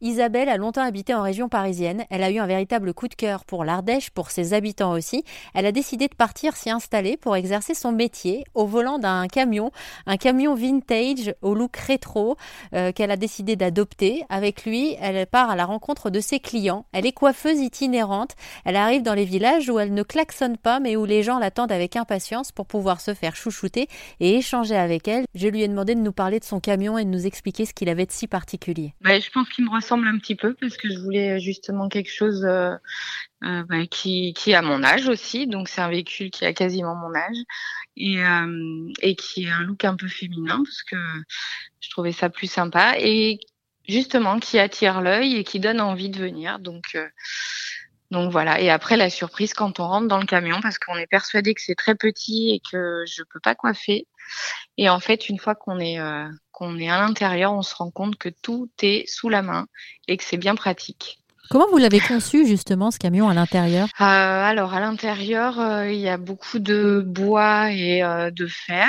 Isabelle a longtemps habité en région parisienne. Elle a eu un véritable coup de cœur pour l'Ardèche, pour ses habitants aussi. Elle a décidé de partir s'y installer pour exercer son métier au volant d'un camion, un camion vintage au look rétro euh, qu'elle a décidé d'adopter. Avec lui, elle part à la rencontre de ses clients. Elle est coiffeuse itinérante. Elle arrive dans les villages où elle ne klaxonne pas mais où les gens l'attendent avec impatience pour pouvoir se faire chouchouter et échanger avec elle. Je lui ai demandé de nous parler de son camion et de nous expliquer ce qu'il avait de si particulier. Bah, je pense qu'il me un petit peu parce que je voulais justement quelque chose euh, euh, bah, qui, qui a mon âge aussi. Donc c'est un véhicule qui a quasiment mon âge et, euh, et qui a un look un peu féminin parce que je trouvais ça plus sympa et justement qui attire l'œil et qui donne envie de venir. Donc donc voilà. Et après la surprise quand on rentre dans le camion parce qu'on est persuadé que c'est très petit et que je peux pas coiffer. Et en fait, une fois qu'on est euh, qu'on est à l'intérieur, on se rend compte que tout est sous la main et que c'est bien pratique. Comment vous l'avez conçu justement ce camion à l'intérieur? Euh, Alors à l'intérieur, euh, il y a beaucoup de bois et de fer.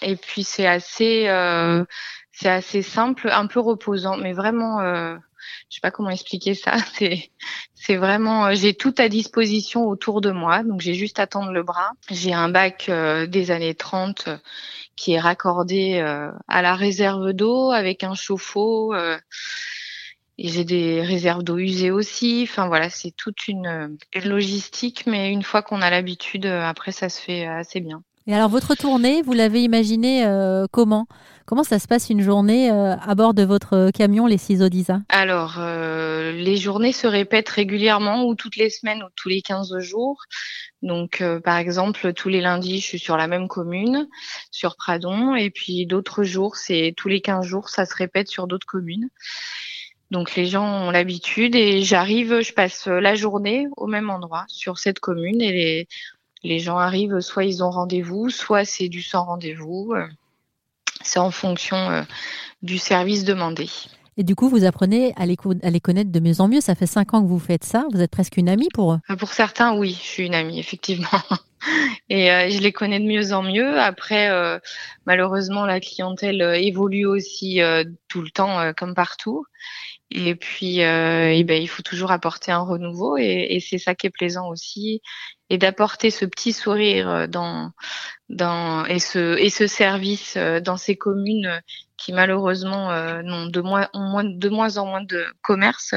Et puis c'est assez c'est assez simple, un peu reposant, mais vraiment je sais pas comment expliquer ça. C'est, c'est vraiment, euh, j'ai tout à disposition autour de moi, donc j'ai juste à tendre le bras. J'ai un bac euh, des années 30 euh, qui est raccordé à la réserve d'eau avec un chauffe-eau. et j'ai des réserves d'eau usées aussi. Enfin voilà, c'est toute une logistique, mais une fois qu'on a l'habitude, après ça se fait assez bien. Et alors votre tournée, vous l'avez imaginé comment? Comment ça se passe une journée euh, à bord de votre camion, les ciseaux d'Isa Alors, euh, les journées se répètent régulièrement ou toutes les semaines ou tous les 15 jours. Donc, euh, par exemple, tous les lundis, je suis sur la même commune, sur Pradon, et puis d'autres jours, c'est tous les 15 jours, ça se répète sur d'autres communes. Donc les gens ont l'habitude et j'arrive, je passe la journée au même endroit sur cette commune et les, les gens arrivent, soit ils ont rendez-vous, soit c'est du sans rendez-vous. C'est en fonction euh, du service demandé. Et du coup, vous apprenez à les, les, connaître de mieux en mieux. Ça fait cinq ans que vous faites ça. Vous êtes presque une amie pour eux. Euh, pour certains, oui, je suis une amie, effectivement. Et euh, je les connais de mieux en mieux. Après, malheureusement, la clientèle évolue aussi tout le temps, comme partout. Et puis, et ben, il faut toujours apporter un renouveau. Et, c'est ça qui est plaisant aussi et d'apporter ce petit sourire euh, et ce service euh, dans ces communes euh, qui malheureusement n'ont de moins, moins de moins en moins de commerce.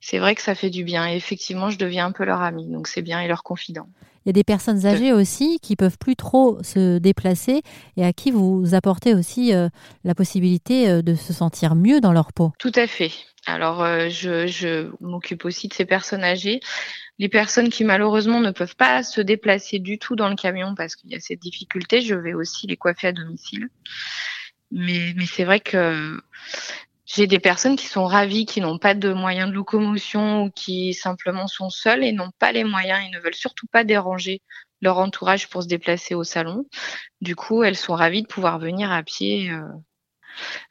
C'est vrai que ça fait du bien et effectivement je deviens un peu leur ami donc c'est bien et leur confident. Il y a des personnes âgées aussi qui peuvent plus trop se déplacer et à qui vous apportez aussi la possibilité de se sentir mieux dans leur peau. Tout à fait. Alors je, je m'occupe aussi de ces personnes âgées les personnes qui malheureusement ne peuvent pas se déplacer du tout dans le camion parce qu'il y a cette difficulté, je vais aussi les coiffer à domicile. Mais, mais c'est vrai que j'ai des personnes qui sont ravies, qui n'ont pas de moyens de locomotion ou qui simplement sont seules et n'ont pas les moyens et ne veulent surtout pas déranger leur entourage pour se déplacer au salon. Du coup, elles sont ravies de pouvoir venir à pied euh,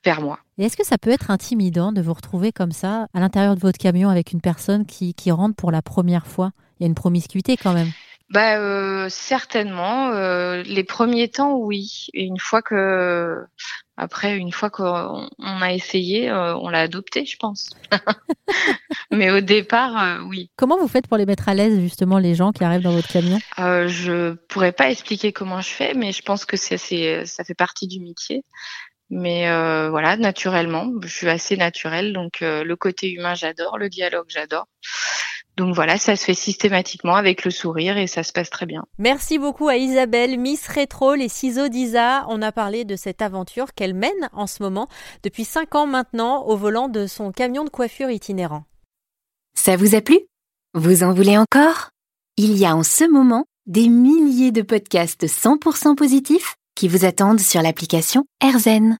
vers moi. Et est-ce que ça peut être intimidant de vous retrouver comme ça à l'intérieur de votre camion avec une personne qui, qui rentre pour la première fois? Il y a une promiscuité quand même. Bah euh, certainement. Euh, les premiers temps, oui. Et une fois que, après, une fois qu'on a essayé, euh, on l'a adopté, je pense. Mais au départ, oui. Comment vous faites pour les mettre à l'aise justement les gens qui arrivent dans votre camion? Je pourrais pas expliquer comment je fais, mais je pense que c'est ça fait partie du métier. Mais euh, voilà, naturellement, je suis assez naturelle, donc euh, le côté humain j'adore, le dialogue j'adore. Donc voilà, ça se fait systématiquement avec le sourire et ça se passe très bien. Merci beaucoup à Isabelle, Miss Rétro, les ciseaux d'Isa. On a parlé de cette aventure qu'elle mène en ce moment depuis cinq ans maintenant au volant de son camion de coiffure itinérant. Ça vous a plu? Vous en voulez encore? Il y a en ce moment des milliers de podcasts 100% positifs qui vous attendent sur l'application AirZen.